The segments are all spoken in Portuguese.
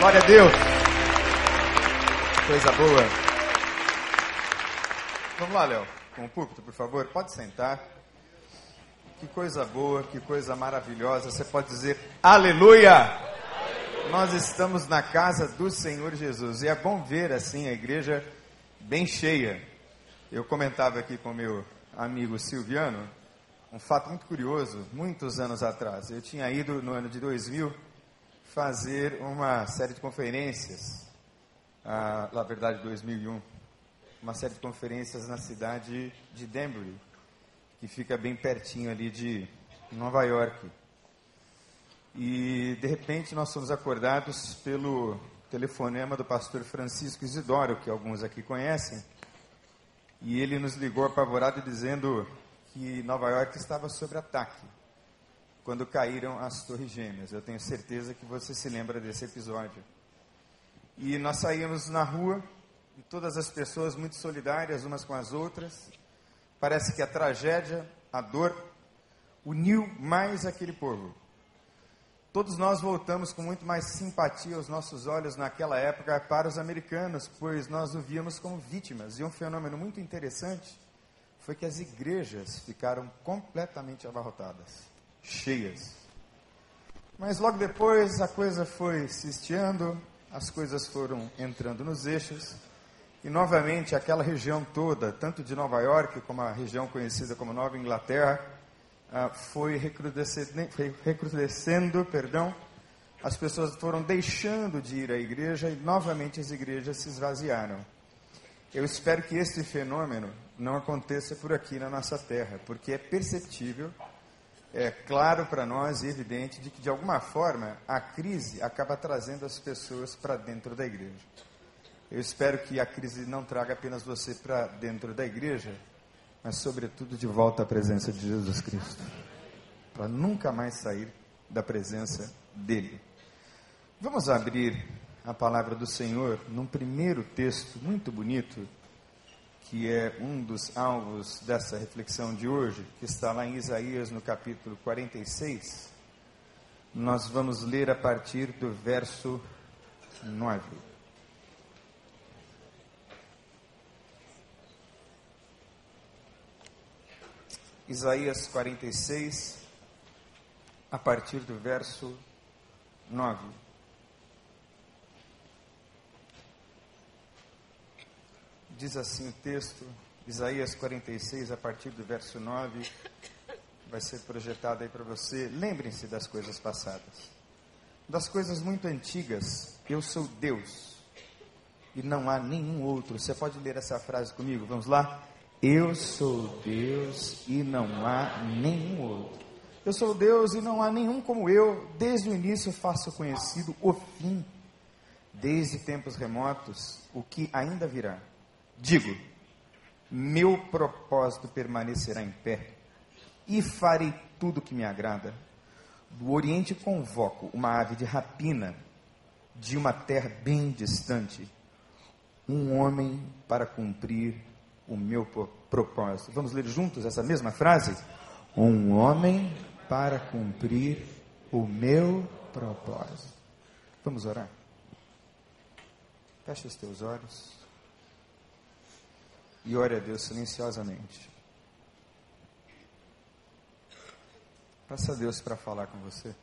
Glória a Deus. Coisa boa. Vamos lá, Léo, com o púlpito, por favor. Pode sentar. Que coisa boa, que coisa maravilhosa. Você pode dizer aleluia. aleluia. Nós estamos na casa do Senhor Jesus. E é bom ver assim a igreja bem cheia. Eu comentava aqui com meu amigo Silviano um fato muito curioso. Muitos anos atrás, eu tinha ido no ano de 2000 fazer uma série de conferências, ah, na verdade 2001, uma série de conferências na cidade de Danbury, que fica bem pertinho ali de Nova York. E de repente nós fomos acordados pelo telefonema do pastor Francisco Isidoro, que alguns aqui conhecem, e ele nos ligou apavorado dizendo que Nova York estava sob ataque quando caíram as Torres Gêmeas. Eu tenho certeza que você se lembra desse episódio. E nós saímos na rua e todas as pessoas muito solidárias umas com as outras. Parece que a tragédia, a dor, uniu mais aquele povo. Todos nós voltamos com muito mais simpatia aos nossos olhos naquela época para os americanos, pois nós o víamos como vítimas. E um fenômeno muito interessante foi que as igrejas ficaram completamente abarrotadas cheias. Mas logo depois a coisa foi se estiando, as coisas foram entrando nos eixos, e novamente aquela região toda, tanto de Nova York como a região conhecida como Nova Inglaterra, ah, foi recrudescendo, perdão, as pessoas foram deixando de ir à igreja e novamente as igrejas se esvaziaram. Eu espero que este fenômeno não aconteça por aqui na nossa terra, porque é perceptível é claro para nós e evidente de que, de alguma forma, a crise acaba trazendo as pessoas para dentro da igreja. Eu espero que a crise não traga apenas você para dentro da igreja, mas, sobretudo, de volta à presença de Jesus Cristo, para nunca mais sair da presença dele. Vamos abrir a palavra do Senhor num primeiro texto muito bonito que é um dos alvos dessa reflexão de hoje, que está lá em Isaías no capítulo 46. Nós vamos ler a partir do verso 9. Isaías 46, a partir do verso 9. Diz assim o texto, Isaías 46, a partir do verso 9, vai ser projetado aí para você. Lembrem-se das coisas passadas, das coisas muito antigas. Eu sou Deus e não há nenhum outro. Você pode ler essa frase comigo? Vamos lá? Eu sou Deus e não há nenhum outro. Eu sou Deus e não há nenhum como eu. Desde o início faço conhecido o fim, desde tempos remotos, o que ainda virá. Digo: meu propósito permanecerá em pé e farei tudo que me agrada. Do Oriente convoco uma ave de rapina de uma terra bem distante, um homem para cumprir o meu propósito. Vamos ler juntos essa mesma frase? Um homem para cumprir o meu propósito. Vamos orar? Feche os teus olhos e ore a Deus silenciosamente. Peça a Deus para falar com você.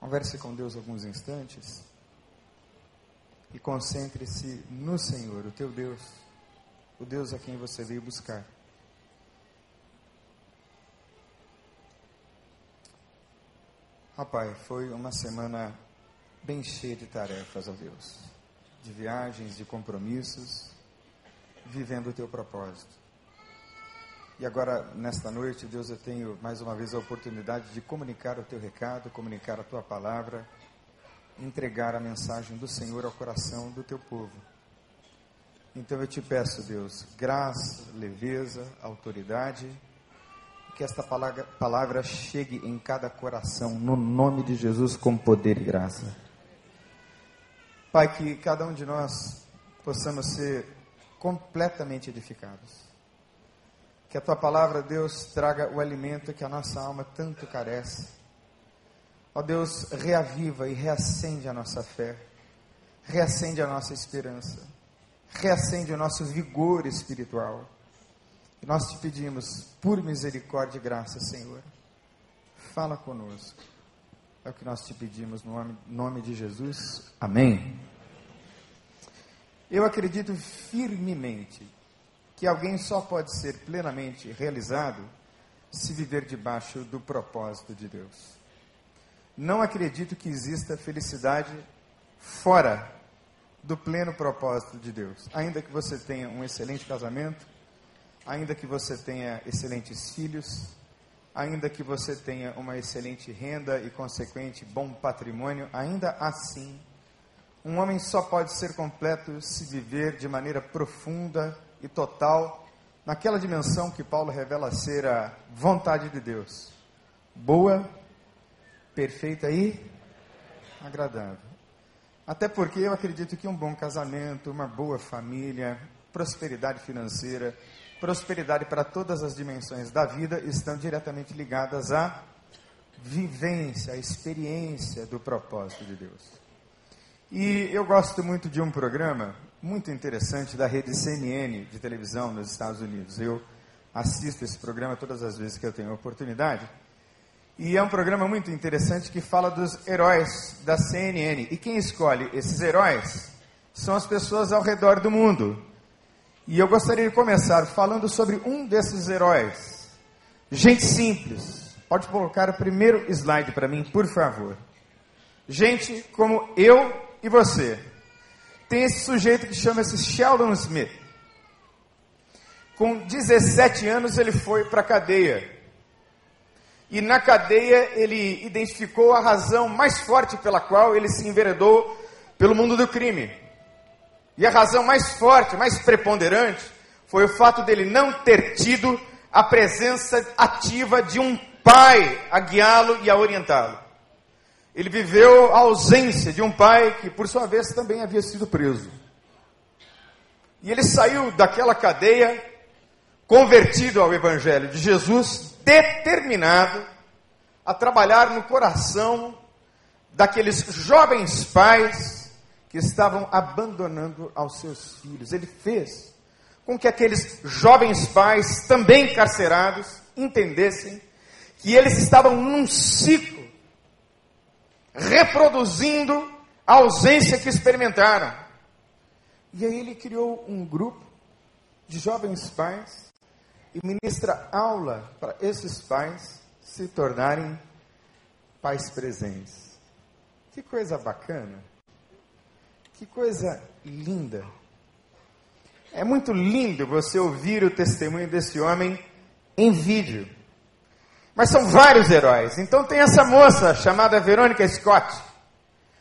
Converse com Deus alguns instantes e concentre-se no Senhor, o teu Deus, o Deus a quem você veio buscar. Rapaz, foi uma semana bem cheia de tarefas, ó Deus, de viagens, de compromissos, vivendo o teu propósito. E agora, nesta noite, Deus, eu tenho mais uma vez a oportunidade de comunicar o teu recado, comunicar a tua palavra, entregar a mensagem do Senhor ao coração do teu povo. Então eu te peço, Deus, graça, leveza, autoridade que esta palavra, palavra chegue em cada coração, no nome de Jesus, com poder e graça. Pai, que cada um de nós possamos ser completamente edificados. Que a tua palavra, Deus, traga o alimento que a nossa alma tanto carece. Ó Deus, reaviva e reacende a nossa fé, reacende a nossa esperança, reacende o nosso vigor espiritual. E nós te pedimos, por misericórdia e graça, Senhor, fala conosco. É o que nós te pedimos no nome, nome de Jesus. Amém. Eu acredito firmemente que alguém só pode ser plenamente realizado se viver debaixo do propósito de Deus. Não acredito que exista felicidade fora do pleno propósito de Deus. Ainda que você tenha um excelente casamento, ainda que você tenha excelentes filhos, ainda que você tenha uma excelente renda e consequente bom patrimônio, ainda assim, um homem só pode ser completo se viver de maneira profunda e total naquela dimensão que Paulo revela ser a vontade de Deus. Boa, perfeita e agradável. Até porque eu acredito que um bom casamento, uma boa família, prosperidade financeira, prosperidade para todas as dimensões da vida estão diretamente ligadas à vivência, à experiência do propósito de Deus. E eu gosto muito de um programa muito interessante da rede CNN de televisão nos Estados Unidos. Eu assisto esse programa todas as vezes que eu tenho oportunidade. E é um programa muito interessante que fala dos heróis da CNN. E quem escolhe esses heróis são as pessoas ao redor do mundo. E eu gostaria de começar falando sobre um desses heróis. Gente simples. Pode colocar o primeiro slide para mim, por favor. Gente como eu e você tem esse sujeito que chama-se Sheldon Smith. Com 17 anos ele foi para a cadeia. E na cadeia ele identificou a razão mais forte pela qual ele se enveredou pelo mundo do crime. E a razão mais forte, mais preponderante, foi o fato dele não ter tido a presença ativa de um pai a guiá-lo e a orientá-lo. Ele viveu a ausência de um pai que, por sua vez, também havia sido preso. E ele saiu daquela cadeia, convertido ao Evangelho de Jesus, determinado a trabalhar no coração daqueles jovens pais que estavam abandonando aos seus filhos. Ele fez com que aqueles jovens pais, também encarcerados, entendessem que eles estavam num ciclo reproduzindo a ausência que experimentaram. E aí ele criou um grupo de jovens pais e ministra aula para esses pais se tornarem pais presentes. Que coisa bacana. Que coisa linda. É muito lindo você ouvir o testemunho desse homem em vídeo. Mas são vários heróis. Então tem essa moça chamada Verônica Scott,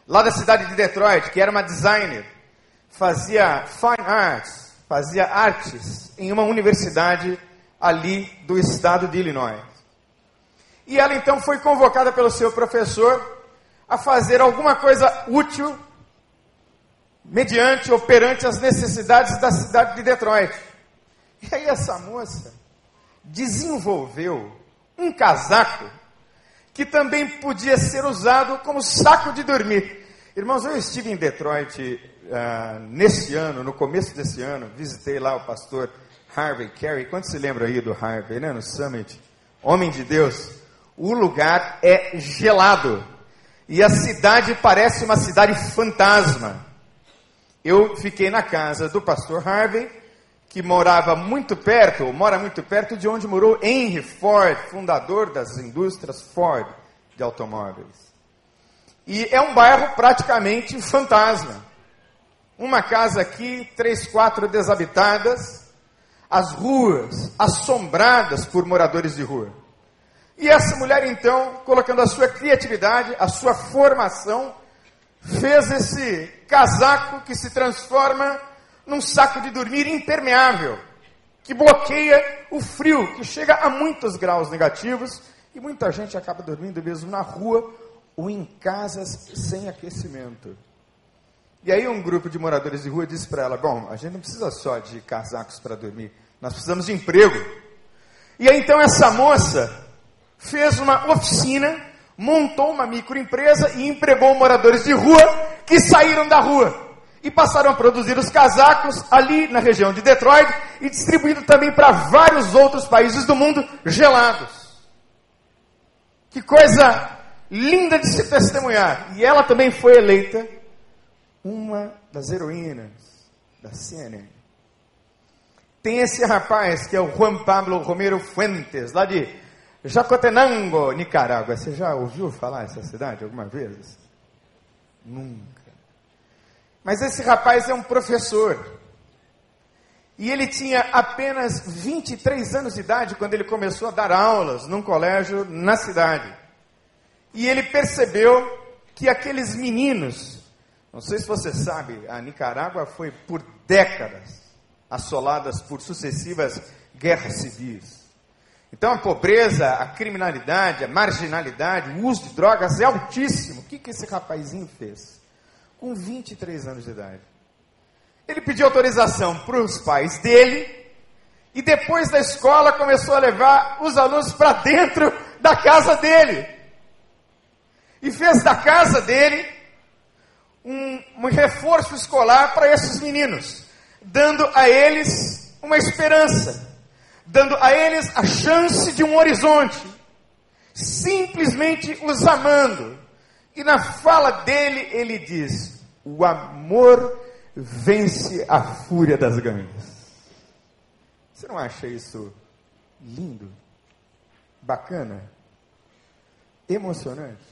lá da cidade de Detroit, que era uma designer, fazia fine arts, fazia artes em uma universidade ali do estado de Illinois. E ela então foi convocada pelo seu professor a fazer alguma coisa útil mediante ou perante as necessidades da cidade de Detroit. E aí essa moça desenvolveu um casaco que também podia ser usado como saco de dormir. Irmãos, eu estive em Detroit uh, nesse ano, no começo desse ano, visitei lá o pastor Harvey Carey. Quantos se lembram aí do Harvey, né? No Summit. Homem de Deus. O lugar é gelado. E a cidade parece uma cidade fantasma. Eu fiquei na casa do pastor Harvey que morava muito perto, ou mora muito perto de onde morou Henry Ford, fundador das indústrias Ford de automóveis. E é um bairro praticamente fantasma. Uma casa aqui, três, quatro desabitadas, as ruas assombradas por moradores de rua. E essa mulher, então, colocando a sua criatividade, a sua formação, fez esse casaco que se transforma num saco de dormir impermeável, que bloqueia o frio, que chega a muitos graus negativos, e muita gente acaba dormindo mesmo na rua ou em casas sem aquecimento. E aí um grupo de moradores de rua disse para ela: Bom, a gente não precisa só de casacos para dormir, nós precisamos de emprego. E aí então essa moça fez uma oficina, montou uma microempresa e empregou moradores de rua que saíram da rua e passaram a produzir os casacos ali na região de Detroit e distribuindo também para vários outros países do mundo gelados. Que coisa linda de se testemunhar. E ela também foi eleita uma das heroínas da CNN. Tem esse rapaz que é o Juan Pablo Romero Fuentes, lá de Jacotenango, Nicarágua. Você já ouviu falar essa cidade alguma vez? Nunca. Mas esse rapaz é um professor. E ele tinha apenas 23 anos de idade quando ele começou a dar aulas num colégio na cidade. E ele percebeu que aqueles meninos, não sei se você sabe, a Nicarágua foi por décadas assoladas por sucessivas guerras civis. Então a pobreza, a criminalidade, a marginalidade, o uso de drogas é altíssimo. O que, que esse rapazinho fez? com 23 anos de idade. Ele pediu autorização para os pais dele e depois da escola começou a levar os alunos para dentro da casa dele. E fez da casa dele um, um reforço escolar para esses meninos, dando a eles uma esperança, dando a eles a chance de um horizonte, simplesmente os amando. E na fala dele, ele diz: o amor vence a fúria das gangues. Você não acha isso lindo? Bacana? Emocionante?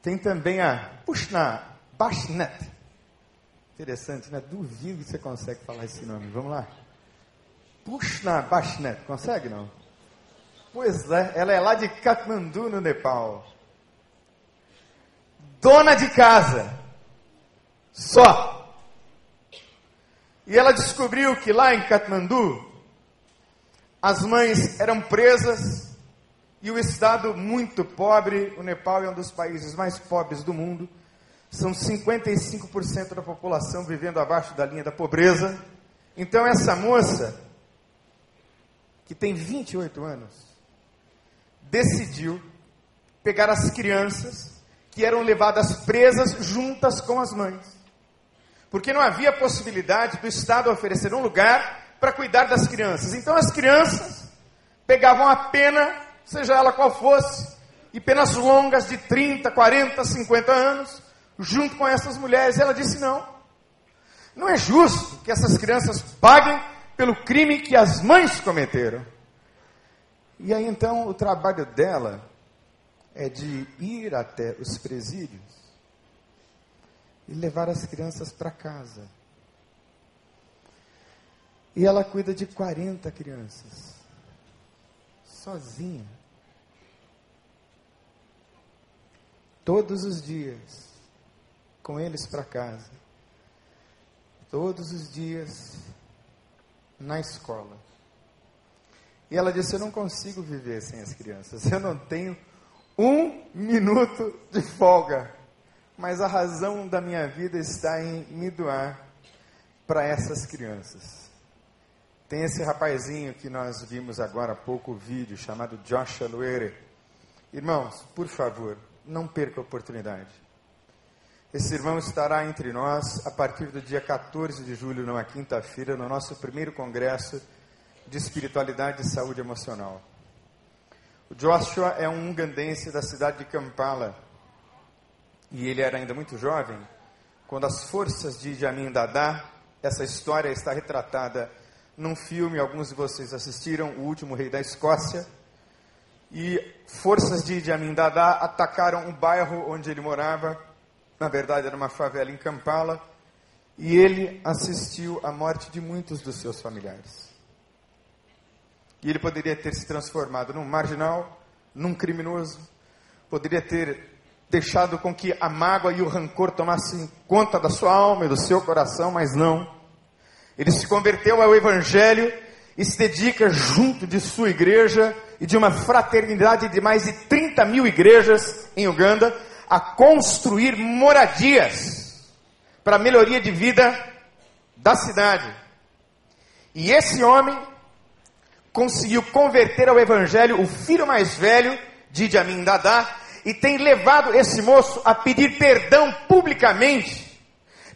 Tem também a Pushna Bashnet. Interessante, né? Duvido que você consegue falar esse nome. Vamos lá. Pushna Bashnet. Consegue não? Pois é, ela é lá de Kathmandu, no Nepal dona de casa. Só. E ela descobriu que lá em Katmandu, as mães eram presas e o estado muito pobre, o Nepal é um dos países mais pobres do mundo, são 55% da população vivendo abaixo da linha da pobreza. Então essa moça, que tem 28 anos, decidiu pegar as crianças que eram levadas presas juntas com as mães. Porque não havia possibilidade do Estado oferecer um lugar para cuidar das crianças. Então as crianças pegavam a pena, seja ela qual fosse, e penas longas de 30, 40, 50 anos, junto com essas mulheres. Ela disse: não, não é justo que essas crianças paguem pelo crime que as mães cometeram. E aí então o trabalho dela é de ir até os presídios e levar as crianças para casa. E ela cuida de 40 crianças, sozinha. Todos os dias, com eles para casa. Todos os dias, na escola. E ela disse: Eu não consigo viver sem as crianças, eu não tenho um minuto de folga. Mas a razão da minha vida está em me doar para essas crianças. Tem esse rapazinho que nós vimos agora há pouco o vídeo, chamado Josh Aluere. Irmãos, por favor, não perca a oportunidade. Esse irmão estará entre nós a partir do dia 14 de julho, numa quinta-feira, no nosso primeiro congresso de espiritualidade e saúde emocional. O Joshua é um ugandense da cidade de Kampala. E ele era ainda muito jovem quando as forças de Idi Amin Dada, essa história está retratada num filme, alguns de vocês assistiram, O Último Rei da Escócia. E forças de Idi Amin Dada atacaram o bairro onde ele morava. Na verdade, era uma favela em Kampala. E ele assistiu à morte de muitos dos seus familiares. E ele poderia ter se transformado num marginal, num criminoso, poderia ter deixado com que a mágoa e o rancor tomassem conta da sua alma e do seu coração, mas não. Ele se converteu ao Evangelho e se dedica junto de sua igreja e de uma fraternidade de mais de 30 mil igrejas em Uganda a construir moradias para melhoria de vida da cidade. E esse homem conseguiu converter ao evangelho o filho mais velho de Idi Amin Dada e tem levado esse moço a pedir perdão publicamente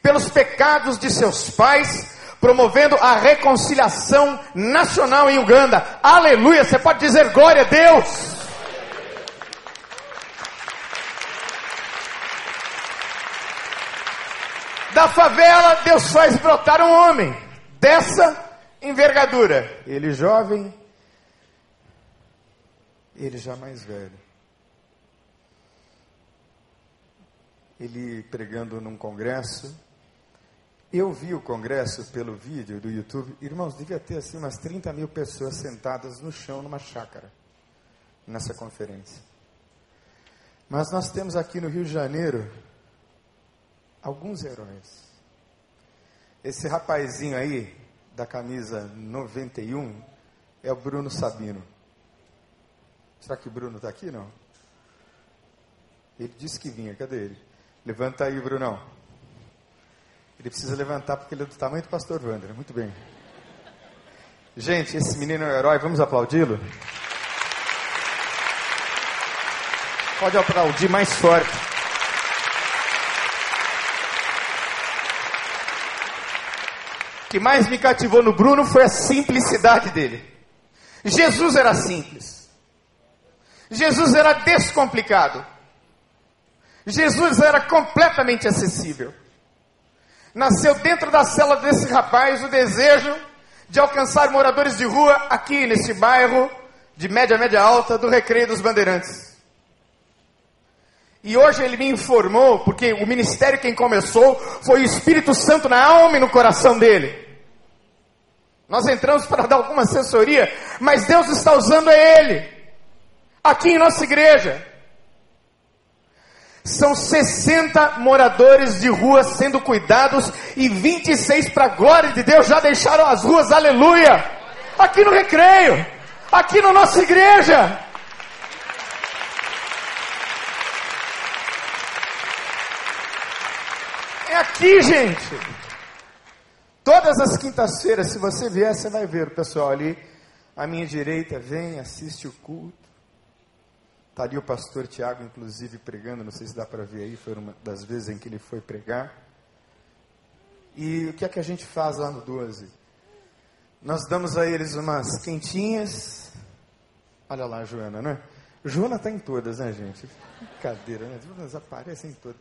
pelos pecados de seus pais, promovendo a reconciliação nacional em Uganda. Aleluia! Você pode dizer glória a Deus. Da favela, Deus faz brotar um homem dessa envergadura. Ele jovem, ele já mais velho. Ele pregando num congresso. Eu vi o congresso pelo vídeo do YouTube. Irmãos, devia ter assim umas 30 mil pessoas sentadas no chão numa chácara nessa conferência. Mas nós temos aqui no Rio de Janeiro alguns heróis. Esse rapazinho aí, da camisa 91, é o Bruno Sabino. Será que o Bruno está aqui? Não. Ele disse que vinha, cadê ele? Levanta aí, Brunão. Ele precisa levantar porque ele é do tamanho do pastor Wander. Muito bem. Gente, esse menino é um herói, vamos aplaudi-lo? Pode aplaudir mais forte. Que mais me cativou no Bruno foi a simplicidade dele. Jesus era simples. Jesus era descomplicado. Jesus era completamente acessível. Nasceu dentro da cela desse rapaz o desejo de alcançar moradores de rua aqui nesse bairro de média, média alta do Recreio dos Bandeirantes. E hoje ele me informou, porque o ministério quem começou foi o Espírito Santo na alma e no coração dele. Nós entramos para dar alguma assessoria, mas Deus está usando ele, aqui em nossa igreja. São 60 moradores de rua sendo cuidados e 26 para a glória de Deus já deixaram as ruas, aleluia! Aqui no recreio, aqui na nossa igreja. É aqui, gente. Todas as quintas-feiras, se você vier, você vai ver o pessoal ali à minha direita, vem, assiste o culto. Está ali o pastor Tiago, inclusive, pregando, não sei se dá para ver aí, foi uma das vezes em que ele foi pregar. E o que é que a gente faz lá no 12? Nós damos a eles umas quentinhas. Olha lá, Joana, né? Joana está em todas, né, gente? Brincadeira, né? Elas aparecem em todas.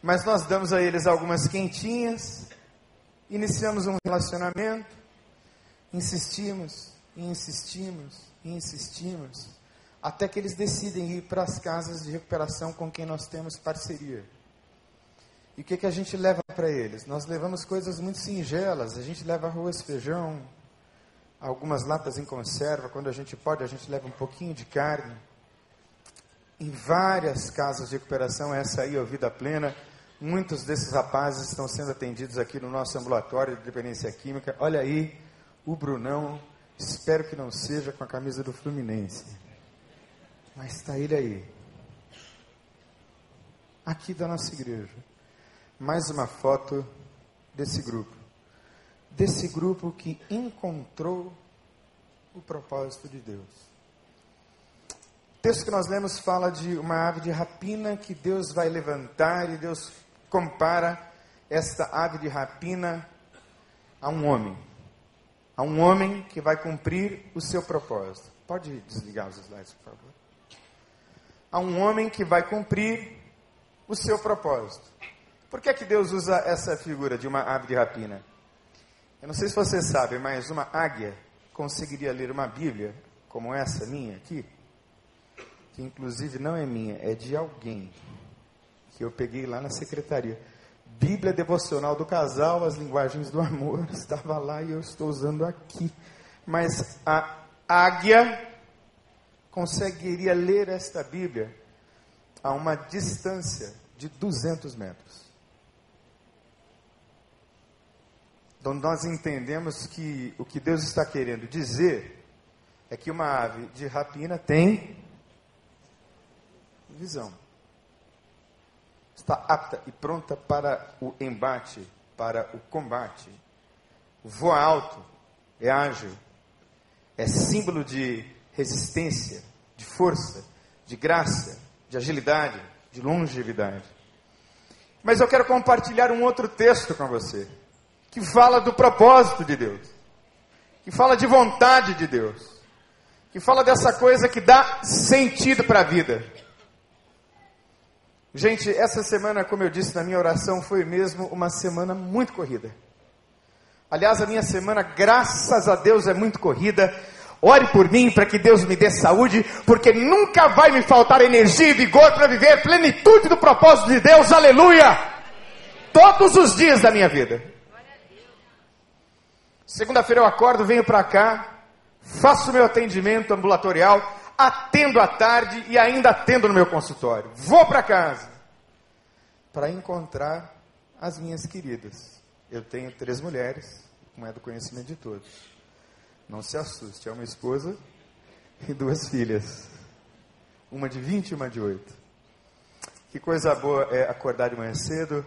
Mas nós damos a eles algumas quentinhas, iniciamos um relacionamento, insistimos, e insistimos, e insistimos, até que eles decidem ir para as casas de recuperação com quem nós temos parceria. E o que, que a gente leva para eles? Nós levamos coisas muito singelas, a gente leva arroz, feijão, algumas latas em conserva, quando a gente pode, a gente leva um pouquinho de carne. Em várias casas de recuperação, essa aí é a Vida Plena, Muitos desses rapazes estão sendo atendidos aqui no nosso ambulatório de dependência química. Olha aí, o Brunão, espero que não seja com a camisa do Fluminense. Mas está ele aí. Aqui da nossa igreja. Mais uma foto desse grupo. Desse grupo que encontrou o propósito de Deus. O texto que nós lemos fala de uma ave de rapina que Deus vai levantar e Deus compara esta ave de rapina a um homem. A um homem que vai cumprir o seu propósito. Pode desligar os slides, por favor. A um homem que vai cumprir o seu propósito. Por que, é que Deus usa essa figura de uma ave de rapina? Eu não sei se você sabe, mas uma águia conseguiria ler uma Bíblia como essa minha aqui, que inclusive não é minha, é de alguém que eu peguei lá na secretaria. Bíblia devocional do casal, as linguagens do amor, estava lá e eu estou usando aqui. Mas a águia conseguiria ler esta Bíblia a uma distância de 200 metros. Então nós entendemos que o que Deus está querendo dizer é que uma ave de rapina tem visão está apta e pronta para o embate, para o combate. Voa alto, é ágil, é símbolo de resistência, de força, de graça, de agilidade, de longevidade. Mas eu quero compartilhar um outro texto com você, que fala do propósito de Deus, que fala de vontade de Deus, que fala dessa coisa que dá sentido para a vida. Gente, essa semana, como eu disse na minha oração, foi mesmo uma semana muito corrida. Aliás, a minha semana, graças a Deus, é muito corrida. Ore por mim para que Deus me dê saúde, porque nunca vai me faltar energia e vigor para viver plenitude do propósito de Deus. Aleluia! Todos os dias da minha vida. Segunda-feira eu acordo, venho para cá, faço meu atendimento ambulatorial, atendo à tarde e ainda atendo no meu consultório. Vou para casa para encontrar as minhas queridas. Eu tenho três mulheres, como é do conhecimento de todos. Não se assuste, é uma esposa e duas filhas. Uma de 20 e uma de 8. Que coisa boa é acordar de manhã cedo,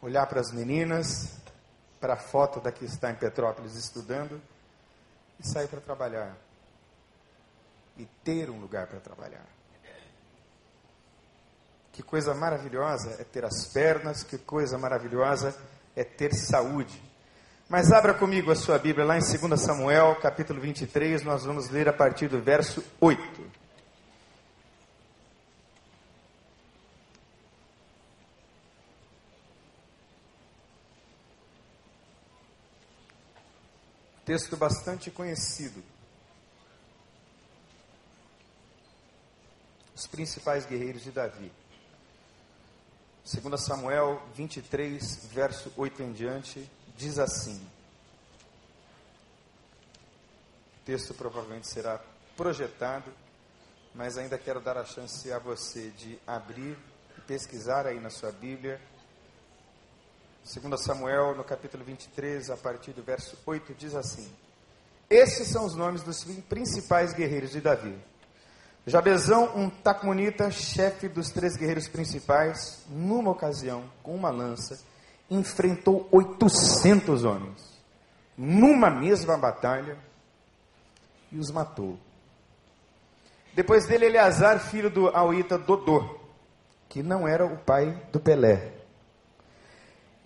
olhar para as meninas, para a foto da que está em Petrópolis estudando e sair para trabalhar. E ter um lugar para trabalhar. Que coisa maravilhosa é ter as pernas, que coisa maravilhosa é ter saúde. Mas abra comigo a sua Bíblia lá em 2 Samuel, capítulo 23, nós vamos ler a partir do verso 8. Texto bastante conhecido. Os principais guerreiros de Davi. 2 Samuel 23, verso 8 em diante, diz assim: o texto provavelmente será projetado, mas ainda quero dar a chance a você de abrir e pesquisar aí na sua Bíblia. 2 Samuel, no capítulo 23, a partir do verso 8, diz assim: Esses são os nomes dos principais guerreiros de Davi. Jabezão, um tacmonita, chefe dos três guerreiros principais, numa ocasião, com uma lança, enfrentou 800 homens, numa mesma batalha, e os matou. Depois dele, Eleazar, filho do Auíta Dodô, que não era o pai do Pelé.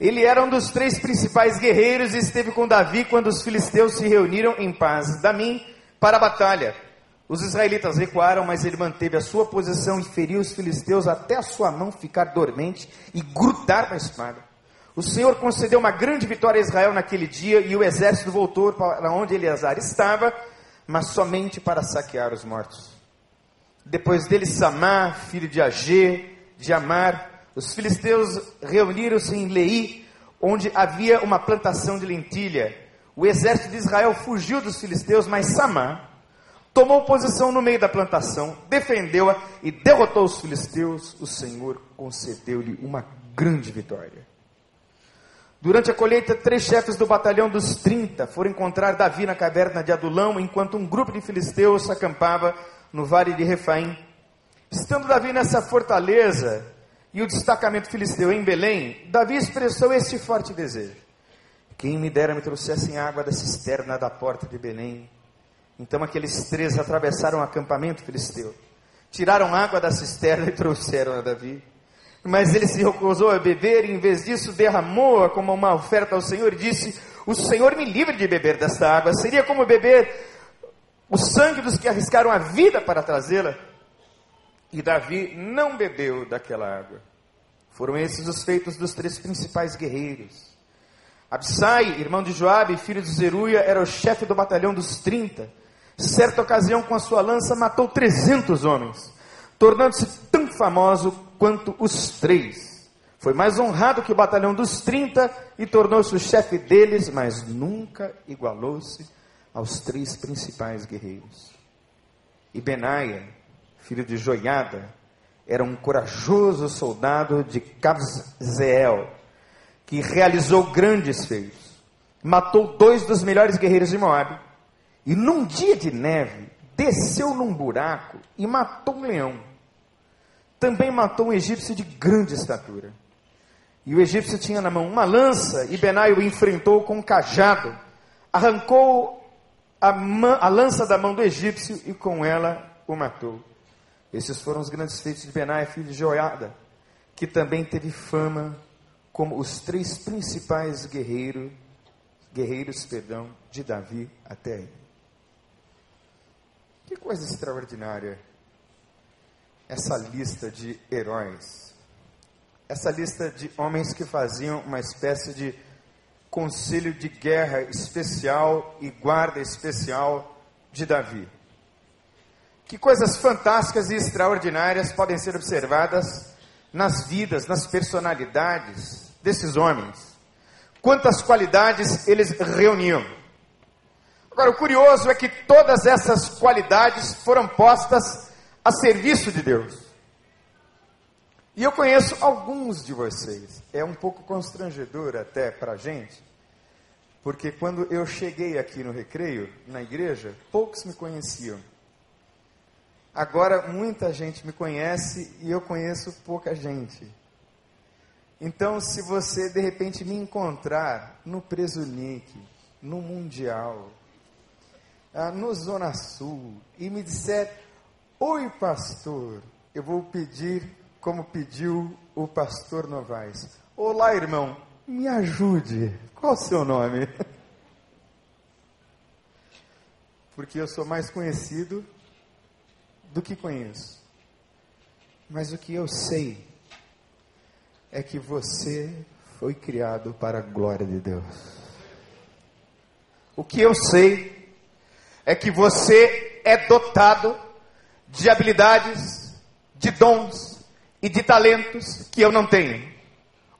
Ele era um dos três principais guerreiros e esteve com Davi quando os filisteus se reuniram em paz, Damim, para a batalha. Os israelitas recuaram, mas ele manteve a sua posição e feriu os filisteus até a sua mão ficar dormente e grudar na espada. O Senhor concedeu uma grande vitória a Israel naquele dia e o exército voltou para onde Eleazar estava, mas somente para saquear os mortos. Depois dele, Samá, filho de Agê, de Amar, os filisteus reuniram-se em Lei, onde havia uma plantação de lentilha. O exército de Israel fugiu dos filisteus, mas Samá, tomou posição no meio da plantação, defendeu-a e derrotou os filisteus. O Senhor concedeu-lhe uma grande vitória. Durante a colheita, três chefes do batalhão dos 30 foram encontrar Davi na caverna de Adulão, enquanto um grupo de filisteus acampava no vale de Refaim. Estando Davi nessa fortaleza e o destacamento filisteu em Belém, Davi expressou este forte desejo: Quem me dera me trouxessem água da cisterna da porta de Belém então aqueles três atravessaram o acampamento filisteu, tiraram água da cisterna e trouxeram a Davi. Mas ele se recusou a beber e, em vez disso, derramou-a como uma oferta ao Senhor e disse: O Senhor me livre de beber desta água. Seria como beber o sangue dos que arriscaram a vida para trazê-la. E Davi não bebeu daquela água. Foram esses os feitos dos três principais guerreiros. Absai, irmão de Joabe, filho de Zeruia, era o chefe do batalhão dos trinta. Certa ocasião, com a sua lança, matou 300 homens, tornando-se tão famoso quanto os três. Foi mais honrado que o batalhão dos 30 e tornou-se o chefe deles, mas nunca igualou-se aos três principais guerreiros. E Benaia, filho de Joiada, era um corajoso soldado de Cabzeel, que realizou grandes feitos. Matou dois dos melhores guerreiros de Moabe e num dia de neve, desceu num buraco e matou um leão. Também matou um egípcio de grande estatura. E o egípcio tinha na mão uma lança, e Benai o enfrentou com um cajado. Arrancou a, a lança da mão do egípcio e com ela o matou. Esses foram os grandes feitos de Benai, filho de Joiada, que também teve fama como os três principais guerreiros, guerreiros, perdão, de Davi até ele. Que coisa extraordinária essa lista de heróis. Essa lista de homens que faziam uma espécie de conselho de guerra especial e guarda especial de Davi. Que coisas fantásticas e extraordinárias podem ser observadas nas vidas, nas personalidades desses homens. Quantas qualidades eles reuniam. Agora, o curioso é que todas essas qualidades foram postas a serviço de Deus. E eu conheço alguns de vocês. É um pouco constrangedor até para a gente, porque quando eu cheguei aqui no recreio, na igreja, poucos me conheciam. Agora muita gente me conhece e eu conheço pouca gente. Então, se você de repente me encontrar no Presunique, no Mundial, ah, no Zona Sul, e me disser: Oi, pastor, eu vou pedir como pediu o pastor Novaes: Olá, irmão, me ajude. Qual o seu nome? Porque eu sou mais conhecido do que conheço. Mas o que eu sei é que você foi criado para a glória de Deus. O que eu sei é que você é dotado de habilidades, de dons e de talentos que eu não tenho.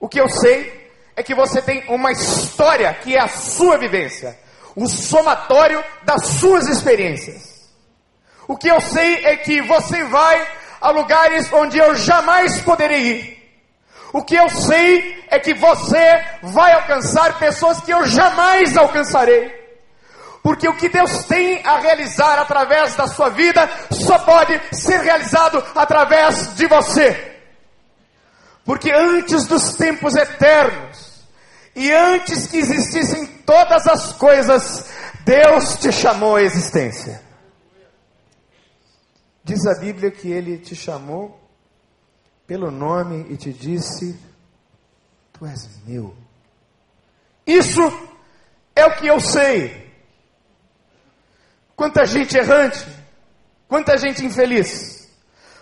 O que eu sei é que você tem uma história que é a sua vivência, o somatório das suas experiências. O que eu sei é que você vai a lugares onde eu jamais poderei ir. O que eu sei é que você vai alcançar pessoas que eu jamais alcançarei. Porque o que Deus tem a realizar através da sua vida só pode ser realizado através de você. Porque antes dos tempos eternos e antes que existissem todas as coisas, Deus te chamou à existência. Diz a Bíblia que ele te chamou pelo nome e te disse: Tu és meu. Isso é o que eu sei. Quanta gente errante, quanta gente infeliz,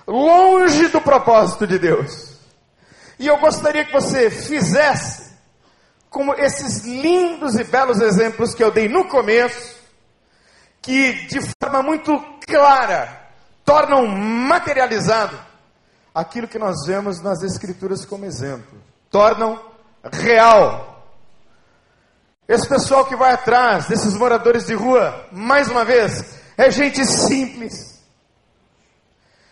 longe do propósito de Deus. E eu gostaria que você fizesse como esses lindos e belos exemplos que eu dei no começo, que de forma muito clara tornam materializado aquilo que nós vemos nas Escrituras como exemplo, tornam real. Esse pessoal que vai atrás desses moradores de rua, mais uma vez, é gente simples.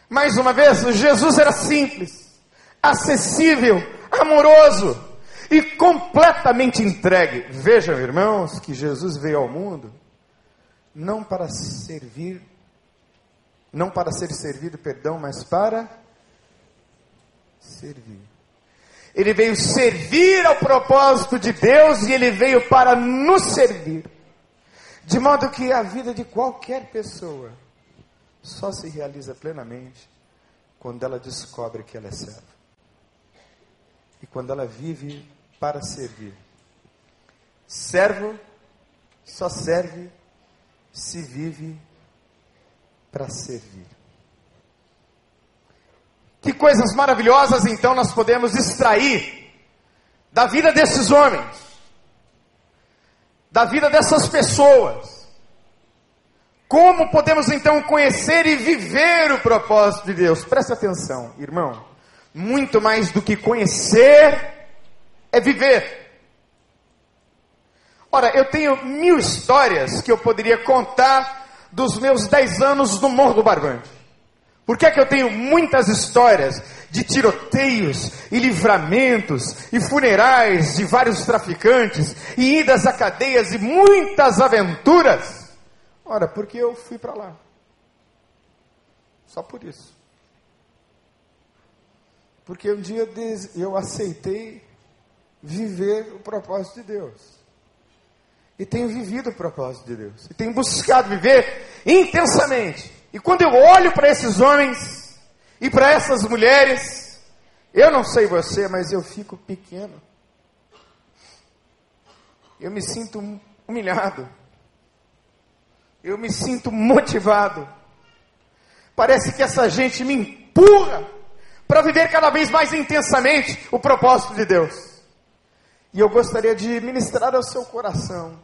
Mais uma vez, Jesus era simples, acessível, amoroso e completamente entregue. Vejam, irmãos, que Jesus veio ao mundo não para servir não para ser servido, perdão, mas para servir. Ele veio servir ao propósito de Deus e ele veio para nos servir. De modo que a vida de qualquer pessoa só se realiza plenamente quando ela descobre que ela é serva. E quando ela vive para servir. Servo só serve se vive para servir. Que coisas maravilhosas então nós podemos extrair da vida desses homens, da vida dessas pessoas. Como podemos então conhecer e viver o propósito de Deus? Preste atenção, irmão. Muito mais do que conhecer é viver. Ora, eu tenho mil histórias que eu poderia contar dos meus 10 anos no Morro do Barbante. Por que é que eu tenho muitas histórias de tiroteios e livramentos e funerais de vários traficantes e idas a cadeias e muitas aventuras? Ora, porque eu fui para lá. Só por isso. Porque um dia eu aceitei viver o propósito de Deus. e tenho vivido o propósito de Deus. E tenho buscado viver intensamente. E quando eu olho para esses homens e para essas mulheres, eu não sei você, mas eu fico pequeno. Eu me sinto humilhado. Eu me sinto motivado. Parece que essa gente me empurra para viver cada vez mais intensamente o propósito de Deus. E eu gostaria de ministrar ao seu coração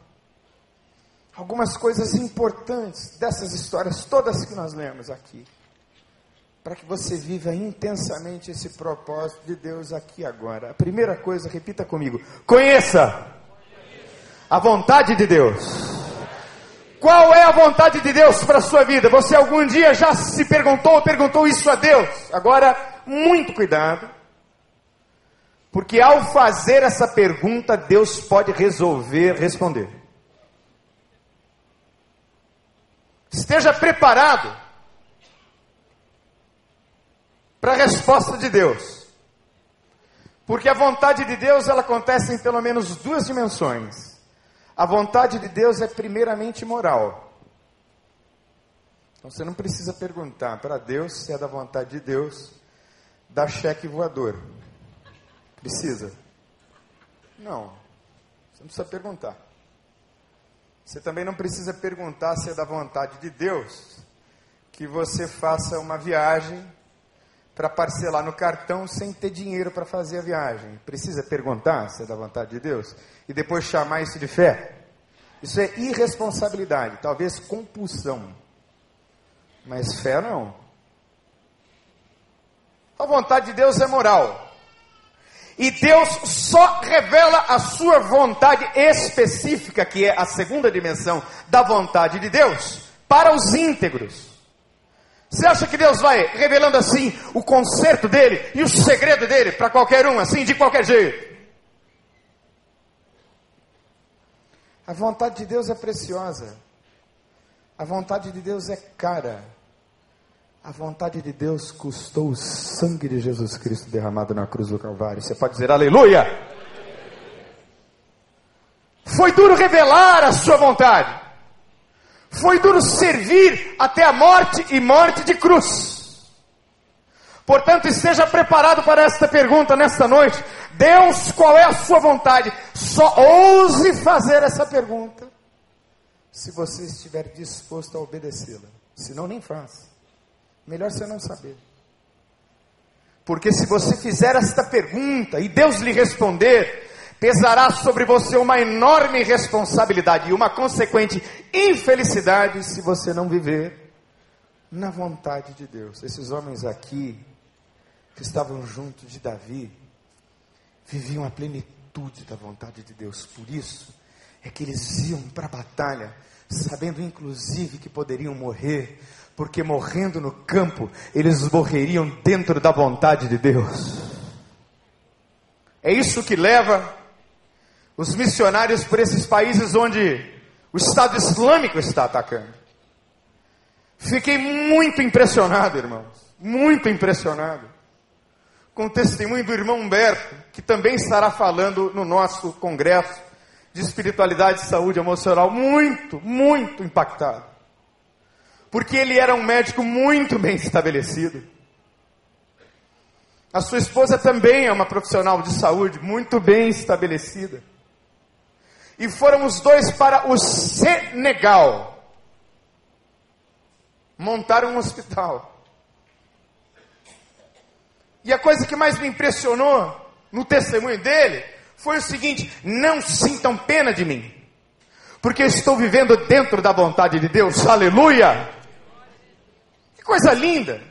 algumas coisas importantes dessas histórias todas que nós lemos aqui, para que você viva intensamente esse propósito de Deus aqui agora. A primeira coisa, repita comigo: conheça a vontade de Deus. Qual é a vontade de Deus para a sua vida? Você algum dia já se perguntou ou perguntou isso a Deus? Agora, muito cuidado, porque ao fazer essa pergunta, Deus pode resolver responder. Esteja preparado para a resposta de Deus. Porque a vontade de Deus ela acontece em pelo menos duas dimensões. A vontade de Deus é primeiramente moral. Então você não precisa perguntar para Deus se é da vontade de Deus dar cheque voador. Precisa? Não. Você não precisa perguntar. Você também não precisa perguntar se é da vontade de Deus que você faça uma viagem para parcelar no cartão sem ter dinheiro para fazer a viagem. Precisa perguntar se é da vontade de Deus e depois chamar isso de fé. Isso é irresponsabilidade, talvez compulsão. Mas fé não. A vontade de Deus é moral. E Deus só revela a sua vontade específica, que é a segunda dimensão da vontade de Deus, para os íntegros. Você acha que Deus vai revelando assim o conserto dele e o segredo dele para qualquer um, assim, de qualquer jeito? A vontade de Deus é preciosa. A vontade de Deus é cara. A vontade de Deus custou o sangue de Jesus Cristo derramado na cruz do Calvário. Você pode dizer aleluia? Foi duro revelar a sua vontade. Foi duro servir até a morte e morte de cruz. Portanto, esteja preparado para esta pergunta nesta noite. Deus, qual é a sua vontade? Só ouse fazer essa pergunta se você estiver disposto a obedecê-la. Senão, nem faça. Melhor você não saber. Porque se você fizer esta pergunta e Deus lhe responder, pesará sobre você uma enorme responsabilidade e uma consequente infelicidade se você não viver na vontade de Deus. Esses homens aqui, que estavam junto de Davi, viviam a plenitude da vontade de Deus. Por isso é que eles iam para a batalha, sabendo inclusive que poderiam morrer, porque morrendo no campo, eles morreriam dentro da vontade de Deus. É isso que leva os missionários por esses países onde o Estado Islâmico está atacando. Fiquei muito impressionado, irmãos, muito impressionado com o testemunho do irmão Humberto, que também estará falando no nosso congresso de espiritualidade e saúde emocional, muito, muito impactado porque ele era um médico muito bem estabelecido. A sua esposa também é uma profissional de saúde muito bem estabelecida. E foram os dois para o Senegal montar um hospital. E a coisa que mais me impressionou no testemunho dele foi o seguinte: não sintam pena de mim, porque eu estou vivendo dentro da vontade de Deus, aleluia! Coisa linda!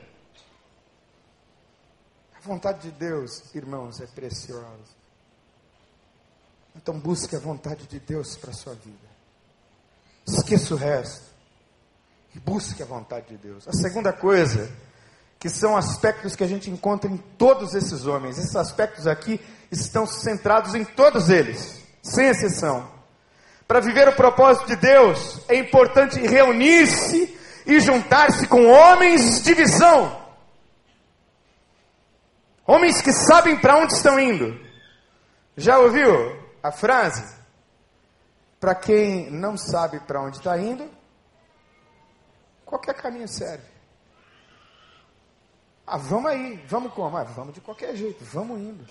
A vontade de Deus, irmãos, é preciosa. Então busque a vontade de Deus para a sua vida. Esqueça o resto. E busque a vontade de Deus. A segunda coisa, que são aspectos que a gente encontra em todos esses homens. Esses aspectos aqui estão centrados em todos eles, sem exceção. Para viver o propósito de Deus, é importante reunir-se e juntar-se com homens de visão. Homens que sabem para onde estão indo. Já ouviu a frase? Para quem não sabe para onde está indo, qualquer caminho serve. Ah, vamos aí, vamos como? Ah, vamos de qualquer jeito, vamos indo.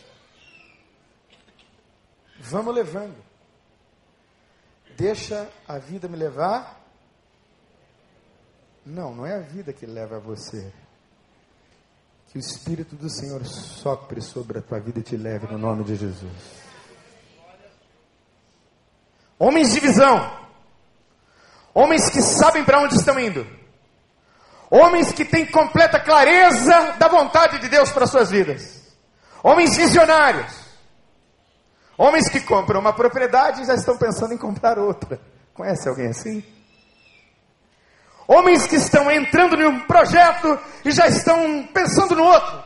Vamos levando. Deixa a vida me levar. Não, não é a vida que leva você. Que o Espírito do Senhor sopre sobre a tua vida e te leve no nome de Jesus. Homens de visão. Homens que sabem para onde estão indo. Homens que têm completa clareza da vontade de Deus para suas vidas. Homens visionários. Homens que compram uma propriedade e já estão pensando em comprar outra. Conhece alguém assim? Homens que estão entrando em um projeto e já estão pensando no outro.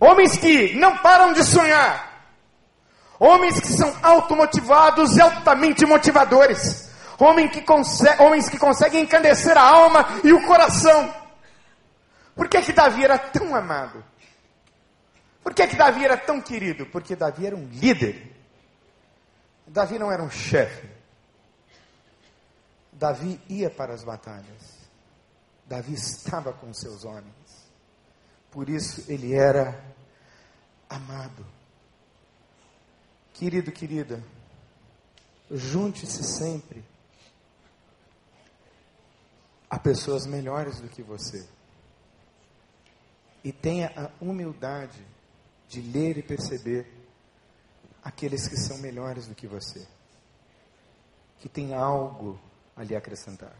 Homens que não param de sonhar. Homens que são automotivados e altamente motivadores. Homens que, homens que conseguem encandecer a alma e o coração. Por que, que Davi era tão amado? Por que, que Davi era tão querido? Porque Davi era um líder. Davi não era um chefe. Davi ia para as batalhas. Davi estava com seus homens. Por isso ele era amado. Querido, querida, junte-se sempre a pessoas melhores do que você. E tenha a humildade de ler e perceber aqueles que são melhores do que você. Que tem algo a lhe acrescentar.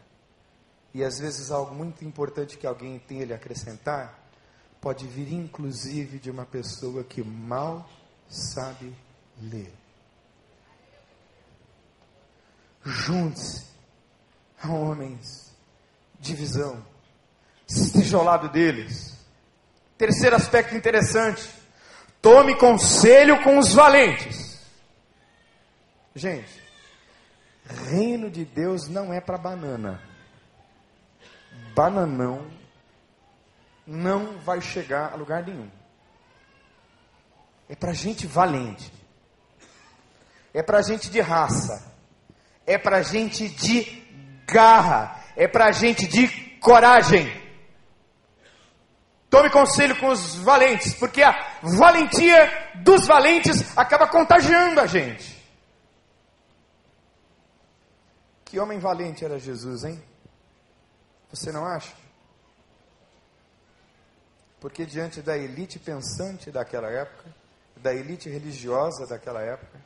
E às vezes algo muito importante que alguém tem a lhe acrescentar pode vir inclusive de uma pessoa que mal sabe ler. Junte-se a homens de visão. Esteja ao lado deles. Terceiro aspecto interessante. Tome conselho com os valentes. Gente, Reino de Deus não é para banana. Bananão não vai chegar a lugar nenhum. É para gente valente. É para gente de raça. É para gente de garra. É para gente de coragem. Tome conselho com os valentes, porque a valentia dos valentes acaba contagiando a gente. Que homem valente era Jesus, hein? Você não acha? Porque diante da elite pensante daquela época, da elite religiosa daquela época,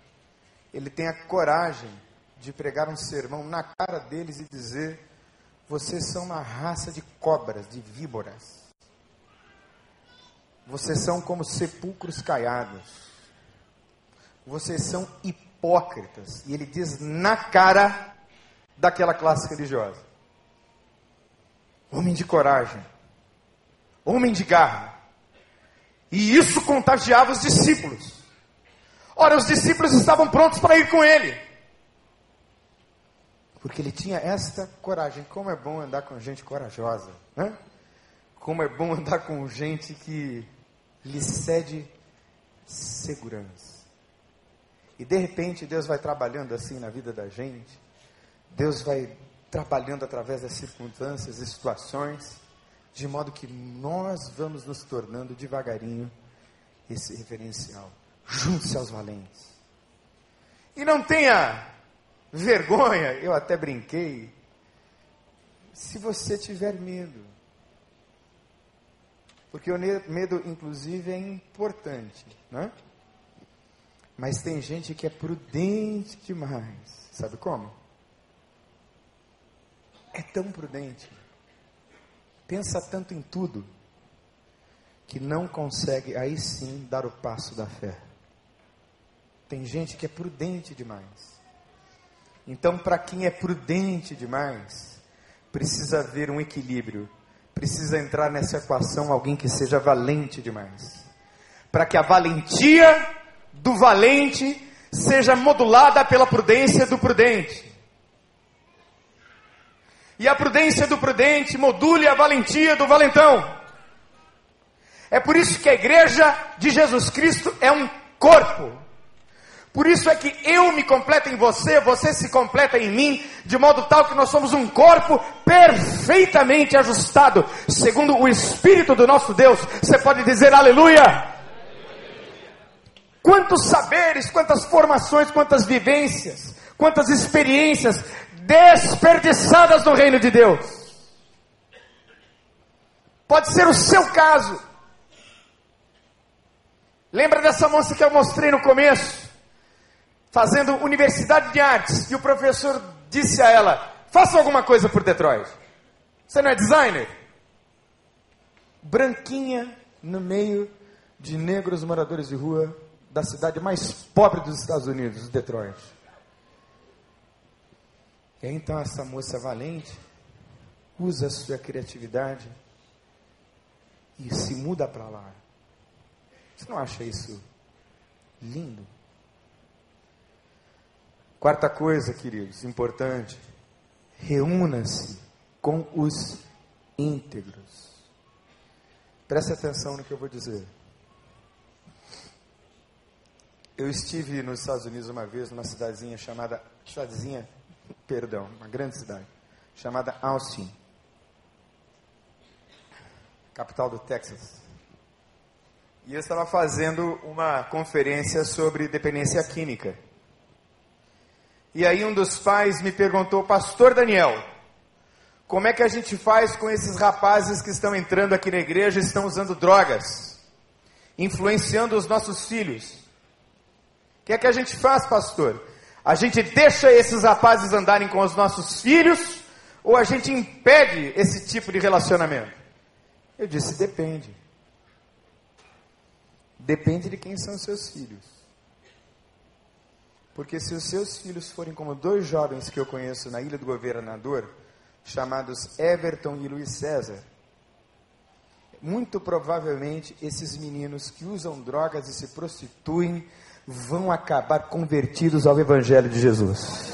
ele tem a coragem de pregar um sermão na cara deles e dizer: vocês são uma raça de cobras, de víboras. Vocês são como sepulcros caiados. Vocês são hipócritas. E ele diz na cara daquela classe religiosa. Homem de coragem, homem de garra. E isso contagiava os discípulos. Ora, os discípulos estavam prontos para ir com ele. Porque ele tinha esta coragem. Como é bom andar com gente corajosa. Né? Como é bom andar com gente que lhe cede segurança. E de repente Deus vai trabalhando assim na vida da gente. Deus vai trabalhando através das circunstâncias e situações, de modo que nós vamos nos tornando devagarinho esse referencial. Junte-se aos valentes. E não tenha vergonha, eu até brinquei, se você tiver medo. Porque o medo, inclusive, é importante, né? Mas tem gente que é prudente demais. Sabe como? É tão prudente, pensa tanto em tudo, que não consegue aí sim dar o passo da fé. Tem gente que é prudente demais. Então, para quem é prudente demais, precisa haver um equilíbrio. Precisa entrar nessa equação alguém que seja valente demais. Para que a valentia do valente seja modulada pela prudência do prudente e a prudência do prudente module a valentia do valentão. É por isso que a igreja de Jesus Cristo é um corpo. Por isso é que eu me completo em você, você se completa em mim, de modo tal que nós somos um corpo perfeitamente ajustado, segundo o Espírito do nosso Deus. Você pode dizer aleluia? Quantos saberes, quantas formações, quantas vivências, quantas experiências desperdiçadas no reino de Deus. Pode ser o seu caso. Lembra dessa moça que eu mostrei no começo? Fazendo universidade de artes. E o professor disse a ela: faça alguma coisa por Detroit. Você não é designer? Branquinha no meio de negros moradores de rua da cidade mais pobre dos Estados Unidos, Detroit. E aí, então essa moça valente usa a sua criatividade e se muda para lá. Você não acha isso lindo? Quarta coisa, queridos, importante: reúna-se com os íntegros. Preste atenção no que eu vou dizer. Eu estive nos Estados Unidos uma vez, numa cidadezinha chamada, cidadezinha, perdão, uma grande cidade, chamada Austin, capital do Texas. E eu estava fazendo uma conferência sobre dependência química. E aí um dos pais me perguntou, Pastor Daniel, como é que a gente faz com esses rapazes que estão entrando aqui na igreja e estão usando drogas, influenciando os nossos filhos? O que é que a gente faz, pastor? A gente deixa esses rapazes andarem com os nossos filhos ou a gente impede esse tipo de relacionamento? Eu disse: depende. Depende de quem são seus filhos. Porque se os seus filhos forem como dois jovens que eu conheço na Ilha do Governador, chamados Everton e Luiz César, muito provavelmente esses meninos que usam drogas e se prostituem vão acabar convertidos ao Evangelho de Jesus.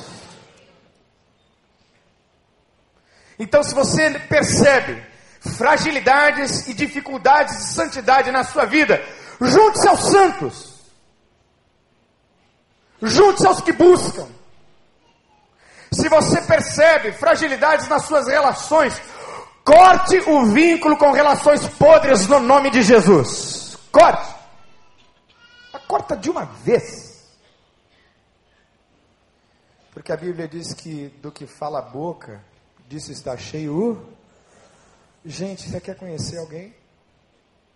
Então, se você percebe fragilidades e dificuldades de santidade na sua vida, junte-se aos santos, junte-se aos que buscam. Se você percebe fragilidades nas suas relações, corte o vínculo com relações podres no nome de Jesus. Corte. Corta de uma vez. Porque a Bíblia diz que do que fala a boca, disso está cheio. Gente, você quer conhecer alguém?